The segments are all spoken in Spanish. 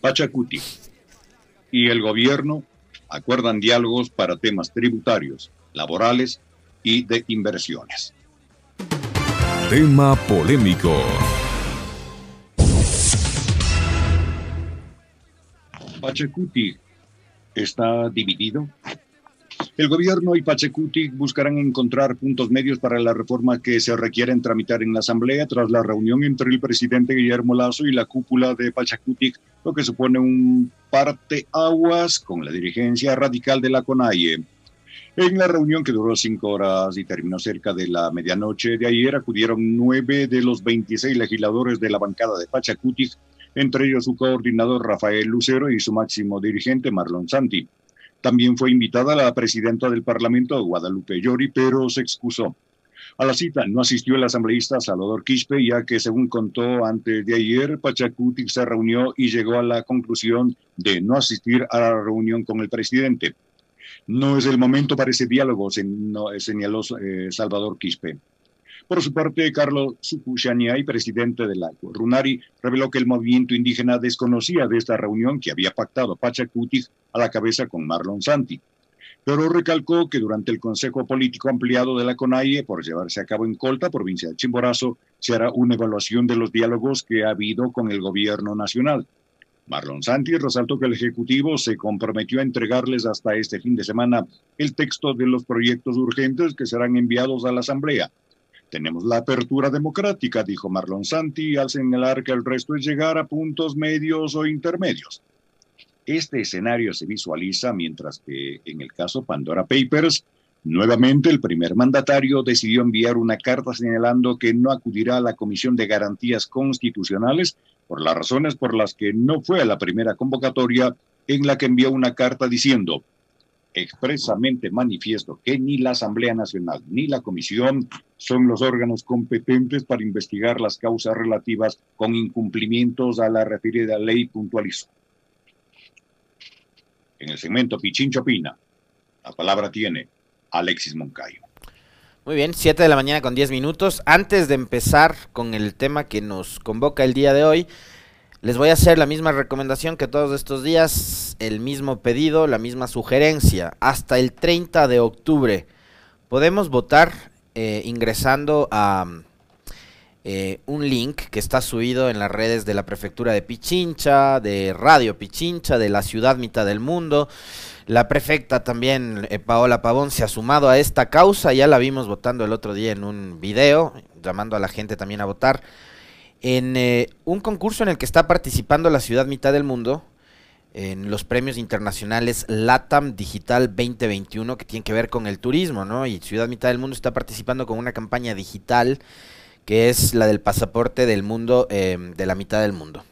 Pachacuti y el gobierno acuerdan diálogos para temas tributarios, laborales y de inversiones. Tema polémico. Pachacuti está dividido. El gobierno y Pachacuti buscarán encontrar puntos medios para la reforma que se requieren tramitar en la Asamblea tras la reunión entre el presidente Guillermo Lazo y la cúpula de Pachacuti, lo que supone un parteaguas con la dirigencia radical de la CONAIE. En la reunión que duró cinco horas y terminó cerca de la medianoche de ayer, acudieron nueve de los 26 legisladores de la bancada de Pachacuti, entre ellos su coordinador Rafael Lucero y su máximo dirigente Marlon Santi. También fue invitada la presidenta del Parlamento, Guadalupe Llori, pero se excusó. A la cita no asistió el asambleísta Salvador Quispe, ya que según contó antes de ayer, Pachacuti se reunió y llegó a la conclusión de no asistir a la reunión con el presidente. No es el momento para ese diálogo, señaló eh, Salvador Quispe. Por su parte, Carlos y presidente de la Runari, reveló que el movimiento indígena desconocía de esta reunión que había pactado Pachacuti a la cabeza con Marlon Santi. Pero recalcó que durante el Consejo Político Ampliado de la CONAIE, por llevarse a cabo en Colta, provincia de Chimborazo, se hará una evaluación de los diálogos que ha habido con el gobierno nacional. Marlon Santi resaltó que el Ejecutivo se comprometió a entregarles hasta este fin de semana el texto de los proyectos urgentes que serán enviados a la Asamblea tenemos la apertura democrática, dijo Marlon Santi, al señalar que el resto es llegar a puntos medios o intermedios. Este escenario se visualiza mientras que en el caso Pandora Papers, nuevamente el primer mandatario decidió enviar una carta señalando que no acudirá a la Comisión de Garantías Constitucionales por las razones por las que no fue a la primera convocatoria en la que envió una carta diciendo expresamente manifiesto que ni la Asamblea Nacional ni la Comisión son los órganos competentes para investigar las causas relativas con incumplimientos a la referida ley puntualizó. En el segmento Pichincho Opina, la palabra tiene Alexis Moncayo. Muy bien, 7 de la mañana con 10 minutos. Antes de empezar con el tema que nos convoca el día de hoy, les voy a hacer la misma recomendación que todos estos días, el mismo pedido, la misma sugerencia. Hasta el 30 de octubre podemos votar eh, ingresando a eh, un link que está subido en las redes de la prefectura de Pichincha, de Radio Pichincha, de la ciudad mitad del mundo. La prefecta también, eh, Paola Pavón, se ha sumado a esta causa. Ya la vimos votando el otro día en un video, llamando a la gente también a votar en eh, un concurso en el que está participando la ciudad mitad del mundo, en los premios internacionales LATAM Digital 2021, que tienen que ver con el turismo, ¿no? Y Ciudad Mitad del Mundo está participando con una campaña digital que es la del pasaporte del mundo, em, de la mitad del mundo.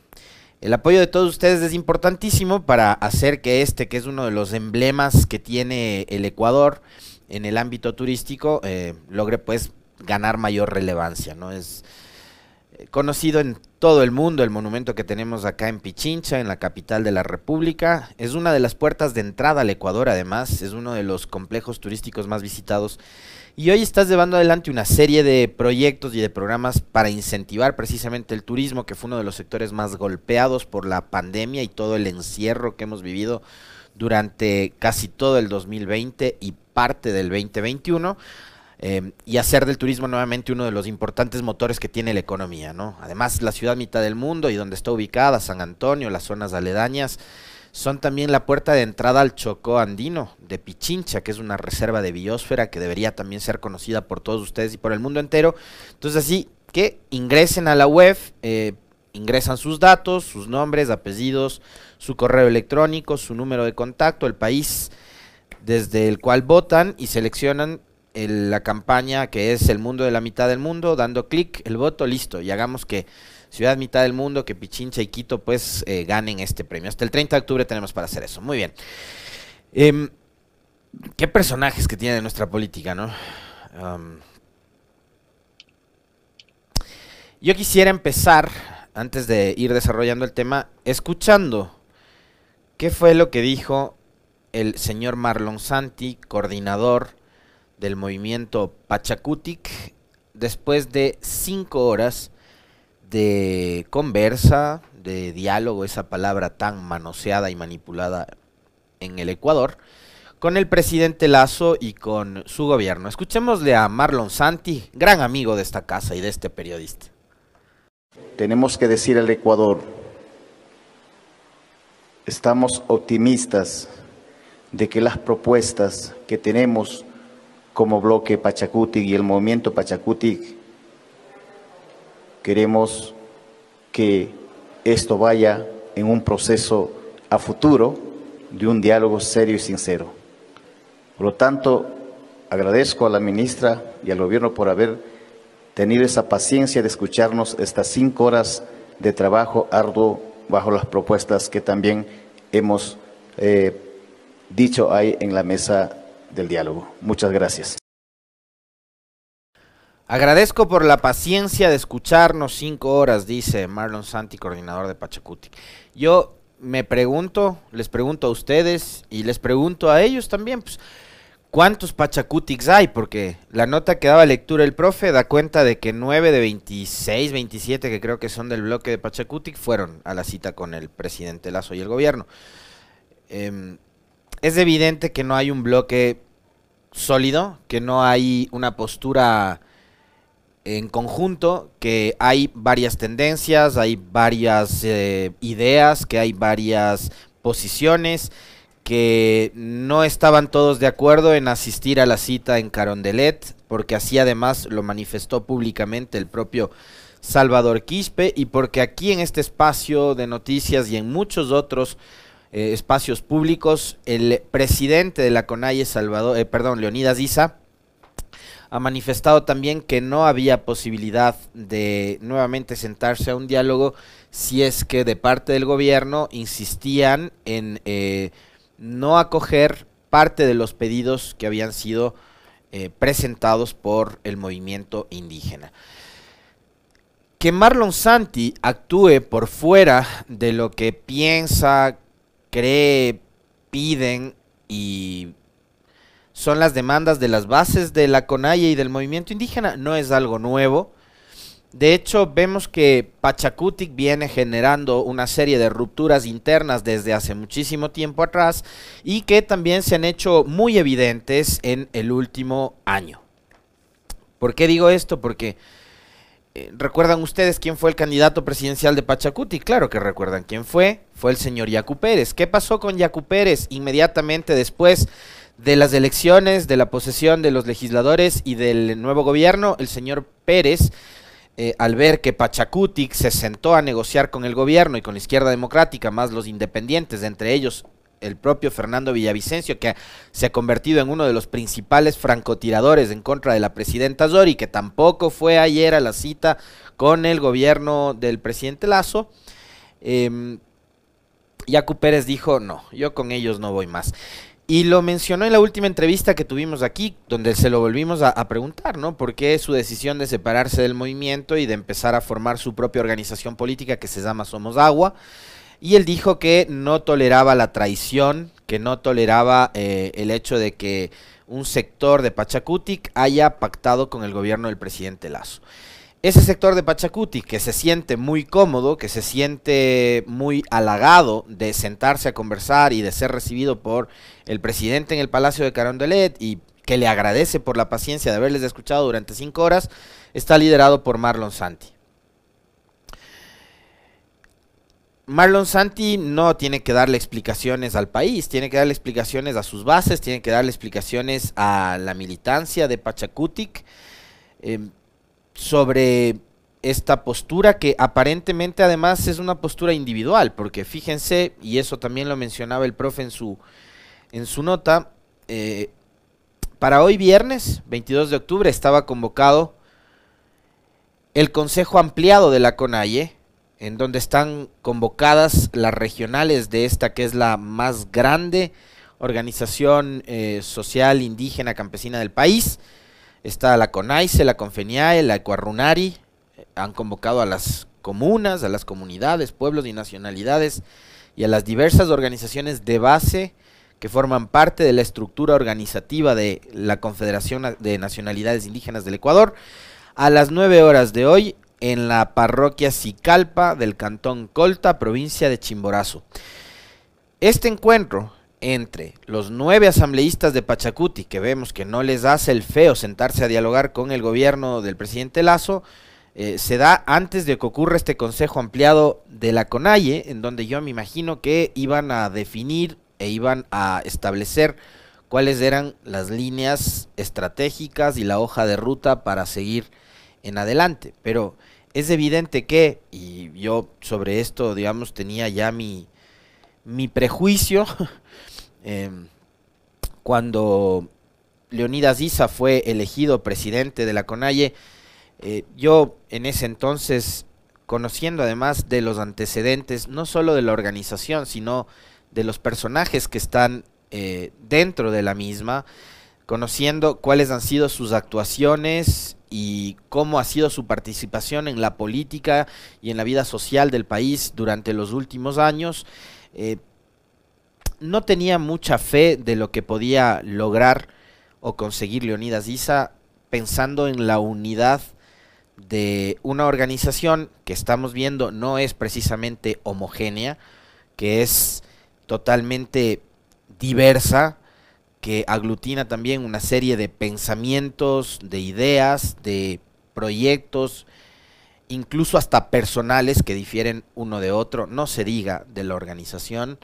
El apoyo de todos ustedes es importantísimo para hacer que este, que es uno de los emblemas que tiene el Ecuador en el ámbito turístico, eh, logre pues ganar mayor relevancia, ¿no? Es conocido en todo el mundo, el monumento que tenemos acá en Pichincha, en la capital de la República. Es una de las puertas de entrada al Ecuador, además, es uno de los complejos turísticos más visitados. Y hoy estás llevando adelante una serie de proyectos y de programas para incentivar precisamente el turismo, que fue uno de los sectores más golpeados por la pandemia y todo el encierro que hemos vivido durante casi todo el 2020 y parte del 2021. Em, y hacer del turismo nuevamente uno de los importantes motores que tiene la economía, ¿no? Además, la ciudad mitad del mundo y donde está ubicada, San Antonio, las zonas aledañas, son también la puerta de entrada al Chocó andino de Pichincha, que es una reserva de biosfera que debería también ser conocida por todos ustedes y por el mundo entero. Entonces, así que ingresen a la web, eh, ingresan sus datos, sus nombres, apellidos, su correo electrónico, su número de contacto, el país desde el cual votan y seleccionan la campaña que es el mundo de la mitad del mundo, dando clic, el voto, listo, y hagamos que Ciudad Mitad del Mundo, que Pichincha y Quito pues eh, ganen este premio. Hasta el 30 de octubre tenemos para hacer eso. Muy bien. Em, ¿Qué personajes que tiene nuestra política, no? yo quisiera empezar, antes de ir desarrollando el tema, escuchando qué fue lo que dijo el señor Marlon Santi, coordinador del movimiento Pachacutic después de cinco horas de conversa, de diálogo, esa palabra tan manoseada y manipulada en el Ecuador, con el presidente Lazo y con su gobierno. Escuchémosle a Marlon Santi, gran amigo de esta casa y de este periodista. Tenemos que decir al Ecuador, estamos optimistas de que las propuestas que tenemos como bloque Pachacutic y el movimiento Pachacutic, queremos que esto vaya en un proceso a futuro de un diálogo serio y sincero. Por lo tanto, agradezco a la ministra y al gobierno por haber tenido esa paciencia de escucharnos estas cinco horas de trabajo arduo bajo las propuestas que también hemos eh, dicho ahí en la mesa del diálogo. Muchas gracias. Agradezco por la paciencia de escucharnos cinco horas, dice Marlon Santi, coordinador de Pachacuti. Yo me pregunto, les pregunto a ustedes y les pregunto a ellos también, pues, ¿cuántos Pachacutics hay? Porque la nota que daba lectura el profe da cuenta de que 9 de 26, 27 que creo que son del bloque de Pachacutic fueron a la cita con el presidente Lazo y el gobierno. Em, es evidente que no hay un bloque sólido, que no hay una postura en conjunto, que hay varias tendencias, hay varias eh, ideas, que hay varias posiciones, que no estaban todos de acuerdo en asistir a la cita en Carondelet, porque así además lo manifestó públicamente el propio Salvador Quispe, y porque aquí en este espacio de noticias y en muchos otros eh, espacios públicos, el presidente de la CONAIE, Salvador, eh, perdón, Leonidas Isa, ha manifestado también que no había posibilidad de nuevamente sentarse a un diálogo si es que de parte del gobierno insistían en eh, no acoger parte de los pedidos que habían sido presentados por el movimiento indígena. Que Marlon Santi actúe por fuera de lo que piensa, cree, piden y son las demandas de las bases de la CONAIE y del movimiento indígena, no es algo nuevo. De hecho, vemos que Pachacutic viene generando una serie de rupturas internas desde hace muchísimo tiempo atrás y que también se han hecho muy evidentes en el último año. ¿Por qué digo esto? Porque ¿Recuerdan ustedes quién fue el candidato presidencial de Pachacuti? Claro que recuerdan quién fue. Fue el señor Yacu Pérez. ¿Qué pasó con Yacu Pérez inmediatamente después de las elecciones, de la posesión de los legisladores y del nuevo gobierno? El señor Pérez, eh, al ver que Pachacutic se sentó a negociar con el gobierno y con la izquierda democrática, más los independientes, entre ellos el propio Fernando Villavicencio, que se ha convertido en uno de los principales francotiradores en contra de la presidenta Zori, que tampoco fue ayer a la cita con el gobierno del presidente Lazo. Eh, Yacu Pérez dijo, no, yo con ellos no voy más. Y lo mencionó en la última entrevista que tuvimos aquí, donde se lo volvimos a, a, preguntar, ¿no? ¿Por qué su decisión de separarse del movimiento y de empezar a formar su propia organización política que se llama Somos Agua? Y él dijo que no toleraba la traición, que no toleraba eh, el hecho de que un sector de Pachacutic haya pactado con el gobierno del presidente Lazo. Ese sector de Pachacutic que se siente muy cómodo, que se siente muy halagado de sentarse a conversar y de ser recibido por el presidente en el Palacio de Carondelet y que le agradece por la paciencia de haberles escuchado durante cinco horas, está liderado por Marlon Santi. Marlon Santi no tiene que darle explicaciones al país, tiene que darle explicaciones a sus bases, tiene que darle explicaciones a la militancia de Pachacutic eh, sobre esta postura que aparentemente además es una postura individual, porque fíjense, y eso también lo mencionaba el profe en su, en su nota, eh, para hoy viernes 22 de octubre estaba convocado el Consejo Ampliado de la CONAIE, en donde están convocadas las regionales de esta que es la más grande organización eh, social indígena campesina del país. Está la CONAICE, la CONFENIAE, la ECUARRUNARI, han convocado a las comunas, a las comunidades, pueblos y nacionalidades y a las diversas organizaciones de base que forman parte de la estructura organizativa de la Confederación de Nacionalidades Indígenas del Ecuador a las 9 horas de hoy en la parroquia Cicalpa del cantón Colta, provincia de Chimborazo. Este encuentro entre los nueve asambleístas de Pachacuti, que vemos que no les hace el feo sentarse a dialogar con el gobierno del presidente Lazo, eh, se da antes de que ocurra este consejo ampliado de la CONAIE, en donde yo me imagino que iban a definir e iban a establecer cuáles eran las líneas estratégicas y la hoja de ruta para seguir en adelante. Pero es evidente que, y yo sobre esto, digamos, tenía ya mi, mi prejuicio, em, cuando Leonidas Isa fue elegido presidente de la CONAIE, eh, yo en ese entonces, conociendo además de los antecedentes, no solo de la organización, sino de los personajes que están eh, dentro de la misma, conociendo cuáles han sido sus actuaciones y cómo ha sido su participación en la política y en la vida social del país durante los últimos años, eh, no tenía mucha fe de lo que podía lograr o conseguir Leonidas Isa pensando en la unidad de una organización que estamos viendo no es precisamente homogénea, que es totalmente diversa, que aglutina también una serie de pensamientos, de ideas, de proyectos, incluso hasta personales que difieren uno de otro, no se diga de la organización.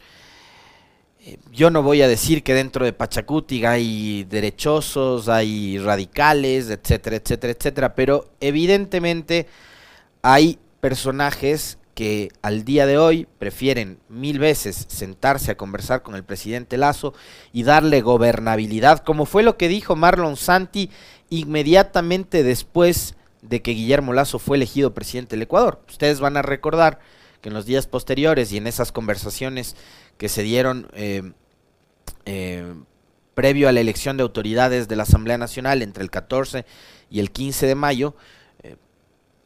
Eh, yo no voy a decir que dentro de Pachacuti hay derechosos, hay radicales, etcétera, etcétera, etcétera, pero evidentemente hay personajes que al día de hoy prefieren mil veces sentarse a conversar con el presidente Lazo y darle gobernabilidad, como fue lo que dijo Marlon Santi inmediatamente después de que Guillermo Lazo fue elegido presidente del Ecuador. Ustedes van a recordar que en los días posteriores y en esas conversaciones que se dieron eh, eh, previo a la elección de autoridades de la Asamblea Nacional entre el 14 y el 15 de mayo,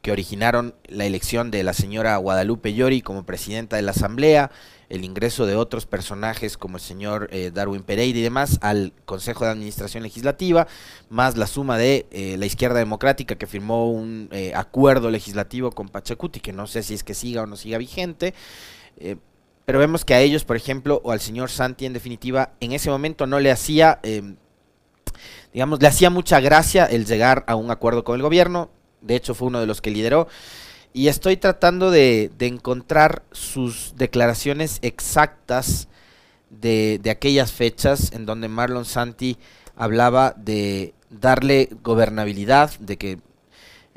que originaron la elección de la señora Guadalupe Llori como presidenta de la Asamblea, el ingreso de otros personajes como el señor Darwin Pereira y demás al Consejo de Administración Legislativa, más la suma de la izquierda democrática que firmó un acuerdo legislativo con Pachacuti, que no sé si es que siga o no siga vigente. Pero vemos que a ellos, por ejemplo, o al señor Santi en definitiva, en ese momento no le hacía, digamos, le hacía mucha gracia el llegar a un acuerdo con el gobierno. De hecho, fue uno de los que lideró. Y estoy tratando de, encontrar sus declaraciones exactas de, de, aquellas fechas en donde Marlon Santi hablaba de darle gobernabilidad, de que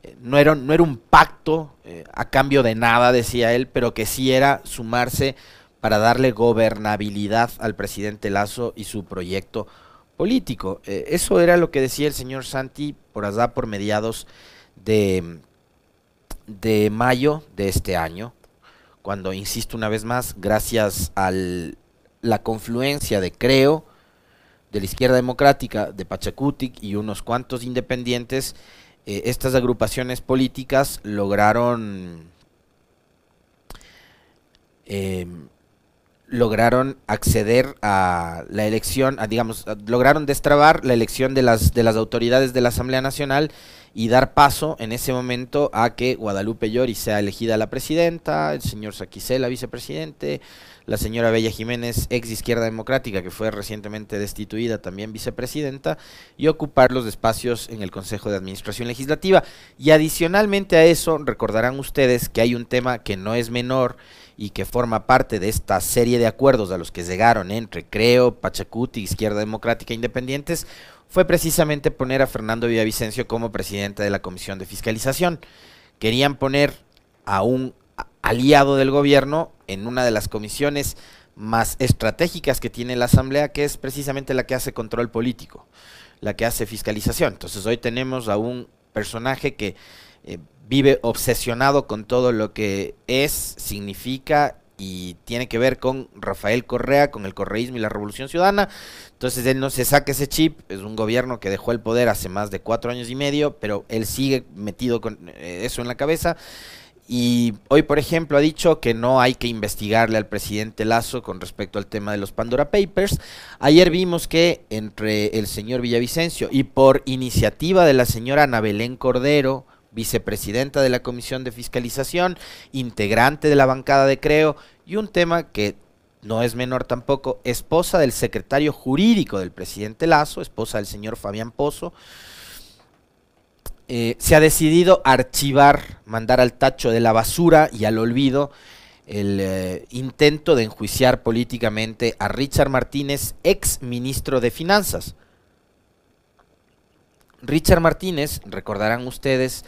eh, no, era, no era un pacto eh, a cambio de nada, decía él, pero que sí era sumarse para darle gobernabilidad al presidente Lazo y su proyecto político. Eh, eso era lo que decía el señor Santi por allá por mediados de, de mayo de este año, cuando, insisto una vez más, gracias a la confluencia de Creo, de la izquierda democrática, de Pachacutic y unos cuantos independientes, eh, estas agrupaciones políticas lograron eh, lograron acceder a la elección, digamos, lograron destrabar la elección de las, de las autoridades de la Asamblea Nacional y dar paso en ese momento a que Guadalupe Llori sea elegida la presidenta, el señor Saquicela vicepresidente, la señora Bella Jiménez, ex izquierda democrática, que fue recientemente destituida, también vicepresidenta, y ocupar los espacios en el Consejo de Administración Legislativa. Y adicionalmente a eso, recordarán ustedes que hay un tema que no es menor y que forma parte de esta serie de acuerdos a los que llegaron entre Creo, Pachacuti, Izquierda Democrática e Independientes, fue precisamente poner a Fernando Villavicencio como presidente de la Comisión de Fiscalización. Querían poner a un aliado del gobierno en una de las comisiones más estratégicas que tiene la Asamblea, que es precisamente la que hace control político, la que hace fiscalización. Entonces hoy tenemos a un personaje que eh, vive obsesionado con todo lo que es, significa y tiene que ver con Rafael Correa, con el correísmo y la revolución ciudadana. Entonces él no se saca ese chip, es un gobierno que dejó el poder hace más de cuatro años y medio, pero él sigue metido con eh, eso en la cabeza. Y hoy, por ejemplo, ha dicho que no hay que investigarle al presidente Lazo con respecto al tema de los Pandora Papers. Ayer vimos que entre el señor Villavicencio y por iniciativa de la señora Ana Belén Cordero, vicepresidenta de la Comisión de Fiscalización, integrante de la bancada de Creo, y un tema que no es menor tampoco, esposa del secretario jurídico del presidente Lazo, esposa del señor Fabián Pozo, eh, se ha decidido archivar, mandar al tacho de la basura y al olvido el eh, intento de enjuiciar políticamente a Richard Martínez, ex ministro de Finanzas. Richard Martínez, recordarán ustedes,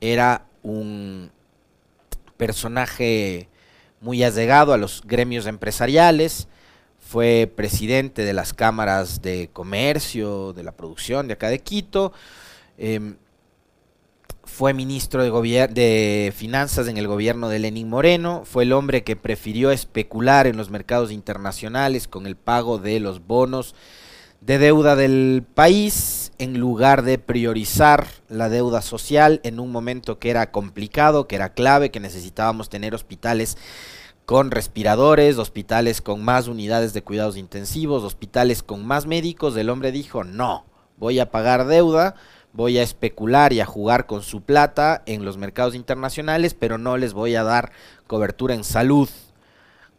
era un personaje muy allegado a los gremios empresariales, fue presidente de las cámaras de comercio, de la producción de acá de Quito, em, fue ministro de, de Finanzas en el gobierno de Lenín Moreno, fue el hombre que prefirió especular en los mercados internacionales con el pago de los bonos de deuda del país en lugar de priorizar la deuda social en un momento que era complicado, que era clave, que necesitábamos tener hospitales con respiradores, hospitales con más unidades de cuidados intensivos, hospitales con más médicos, el hombre dijo, no, voy a pagar deuda, voy a especular y a jugar con su plata en los mercados internacionales, pero no les voy a dar cobertura en salud.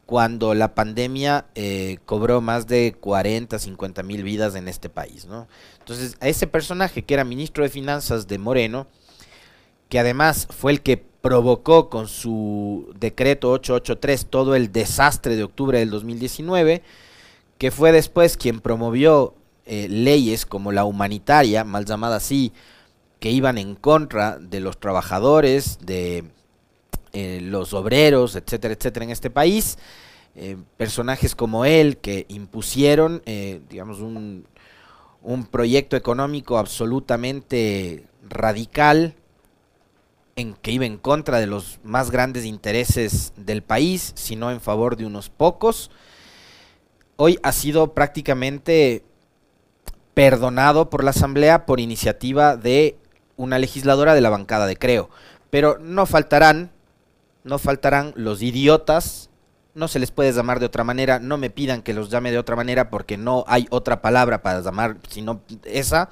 Cuando la pandemia eh, cobró más de 40, 50 mil vidas en este país. ¿no? Entonces, a ese personaje que era ministro de Finanzas de Moreno, que además fue el que provocó con su decreto 883 todo el desastre de octubre del 2019, que fue después quien promovió eh, leyes como la humanitaria, mal llamada así, que iban en contra de los trabajadores, de eh, los obreros, etcétera, etcétera, en este país. Eh, personajes como él que impusieron, digamos, un, un proyecto económico absolutamente radical, en que iba en contra de los más grandes intereses del país, sino en favor de unos pocos, hoy ha sido prácticamente perdonado por la Asamblea por iniciativa de una legisladora de la bancada de Creo. Pero no faltarán, no faltarán los idiotas, no se les puede llamar de otra manera, no me pidan que los llame de otra manera porque no hay otra palabra para llamar sino esa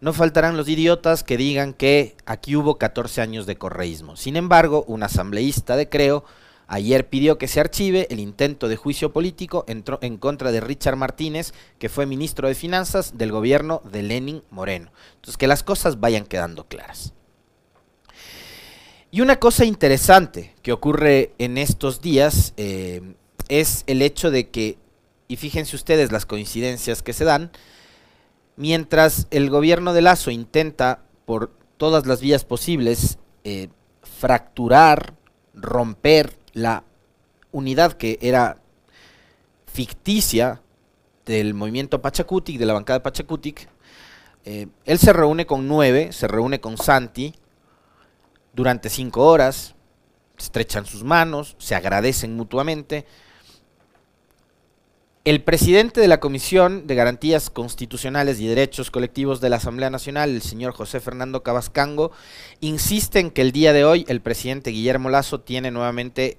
no faltarán los idiotas que digan que aquí hubo 14 años de correísmo. Sin embargo, un asambleísta de Creo ayer pidió que se archive el intento de juicio político en contra de Richard Martínez, que fue ministro de Finanzas del gobierno de Lenin Moreno. Entonces, que las cosas vayan quedando claras. Y una cosa interesante que ocurre en estos días eh, es el hecho de que, y fíjense ustedes las coincidencias que se dan, Mientras el gobierno de Lazo intenta por todas las vías posibles eh, fracturar, romper la unidad que era ficticia del movimiento Pachacutic, de la bancada Pachacutic, eh, él se reúne con nueve, se reúne con Santi durante cinco horas, estrechan sus manos, se agradecen mutuamente, el presidente de la Comisión de Garantías Constitucionales y Derechos Colectivos de la Asamblea Nacional, el señor José Fernando Cabascango, insiste en que el día de hoy el presidente Guillermo Lazo tiene nuevamente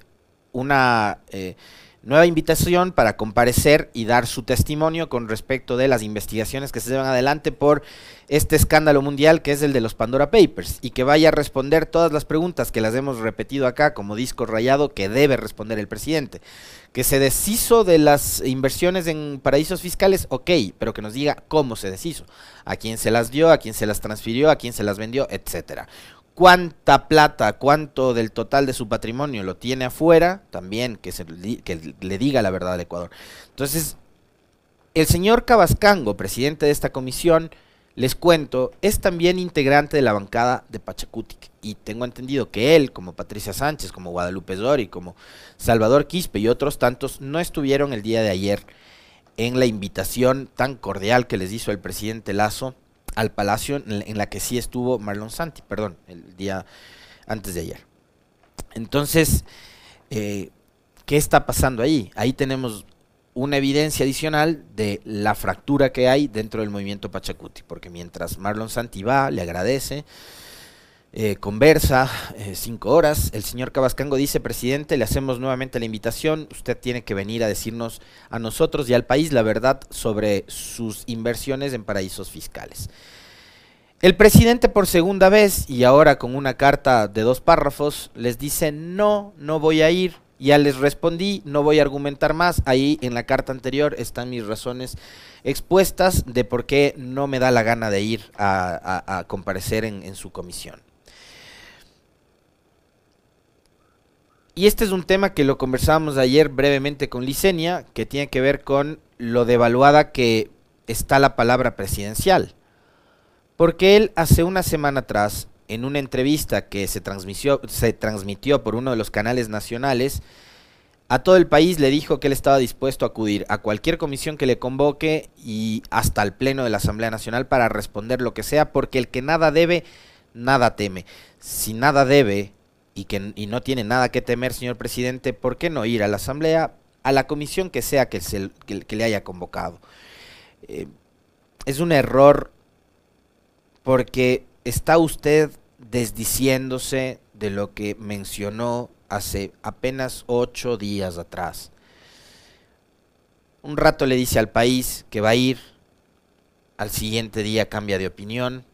una eh, nueva invitación para comparecer y dar su testimonio con respecto de las investigaciones que se llevan adelante por este escándalo mundial que es el de los Pandora Papers y que vaya a responder todas las preguntas que las hemos repetido acá como disco rayado que debe responder el presidente. Que se deshizo de las inversiones en paraísos fiscales, ok, pero que nos diga cómo se deshizo, a quién se las dio, a quién se las transfirió, a quién se las vendió, etcétera cuánta plata, cuánto del total de su patrimonio lo tiene afuera, también que, se, le diga la verdad al Ecuador. Entonces, el señor Cabascango, presidente de esta comisión, les cuento, es también integrante de la bancada de Pachacutic. Y tengo entendido que él, como Patricia Sánchez, como Guadalupe Zori, como Salvador Quispe y otros tantos, no estuvieron el día de ayer en la invitación tan cordial que les hizo el presidente Lazo al Palacio, en la que sí estuvo Marlon Santi, perdón, el día antes de ayer. Entonces, eh, ¿qué está pasando ahí? Ahí tenemos una evidencia adicional de la fractura que hay dentro del movimiento Pachacuti, porque mientras Marlon Santi va, le agradece, eh, conversa eh, cinco horas. El señor Cabascango dice, presidente, le hacemos nuevamente la invitación. Usted tiene que venir a decirnos a nosotros y al país la verdad sobre sus inversiones en paraísos fiscales. El presidente por segunda vez y ahora con una carta de dos párrafos les dice no, no voy a ir. Ya les respondí, no voy a argumentar más. Ahí en la carta anterior están mis razones expuestas de por qué no me da la gana de ir a, comparecer en, en su comisión. Y este es un tema que lo conversábamos ayer brevemente con Licenia, que tiene que ver con lo devaluada que está la palabra presidencial. Porque él hace una semana atrás, en una entrevista que se transmitió, se transmitió por uno de los canales nacionales, a todo el país le dijo que él estaba dispuesto a acudir a cualquier comisión que le convoque y hasta al Pleno de la Asamblea Nacional para responder lo que sea, porque el que nada debe, nada teme. Si nada debe y, que, y no tiene nada que temer, señor presidente, ¿por qué no ir a la Asamblea, a la comisión que sea que, se, que, le haya convocado? Eh, es un error porque está usted desdiciéndose de lo que mencionó hace apenas ocho días atrás. Un rato le dice al país que va a ir, al siguiente día cambia de opinión.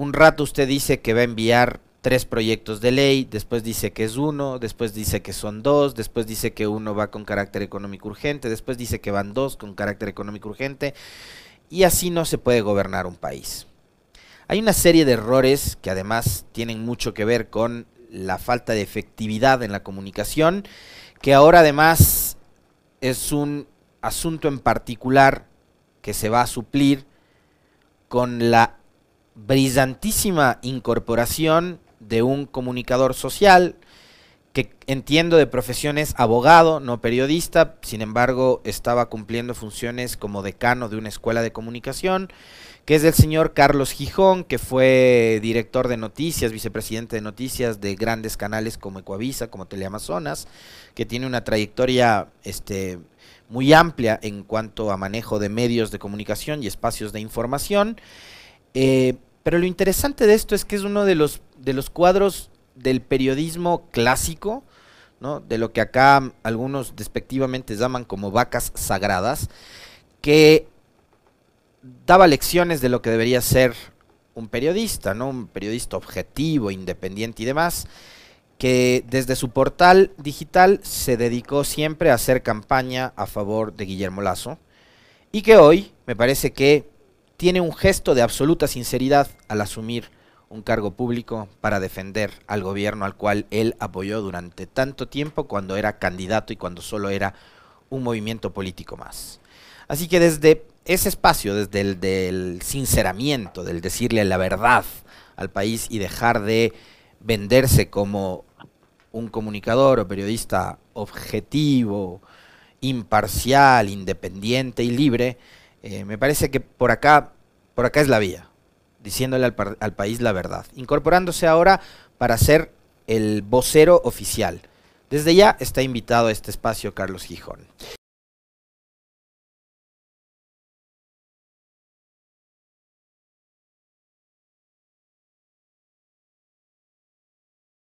Un rato usted dice que va a enviar tres proyectos de ley, después dice que es uno, después dice que son dos, después dice que uno va con carácter económico urgente, después dice que van dos con carácter económico urgente y así no se puede gobernar un país. Hay una serie de errores que además tienen mucho que ver con la falta de efectividad en la comunicación, que ahora además es un asunto en particular que se va a suplir con la brillantísima incorporación de un comunicador social, que entiendo de profesión es abogado, no periodista, sin embargo estaba cumpliendo funciones como decano de una escuela de comunicación, que es el señor Carlos Gijón, que fue director de noticias, vicepresidente de noticias de grandes canales como Ecuavisa, como Teleamazonas, que tiene una trayectoria este, muy amplia en cuanto a manejo de medios de comunicación y espacios de información. Eh, pero lo interesante de esto es que es uno de los, de los cuadros del periodismo clásico, ¿no? de lo que acá algunos despectivamente llaman como vacas sagradas, que daba lecciones de lo que debería ser un periodista, ¿no? un periodista objetivo, independiente y demás, que desde su portal digital se dedicó siempre a hacer campaña a favor de Guillermo Lazo, y que hoy me parece que tiene un gesto de absoluta sinceridad al asumir un cargo público para defender al gobierno al cual él apoyó durante tanto tiempo cuando era candidato y cuando solo era un movimiento político más. Así que desde ese espacio, desde el del sinceramiento, del decirle la verdad al país y dejar de venderse como un comunicador o periodista objetivo, imparcial, independiente y libre, eh, me parece que por acá, por acá es la vía diciéndole al, al país la verdad, incorporándose ahora para ser el vocero oficial. Desde ya está invitado a este espacio Carlos Gijón.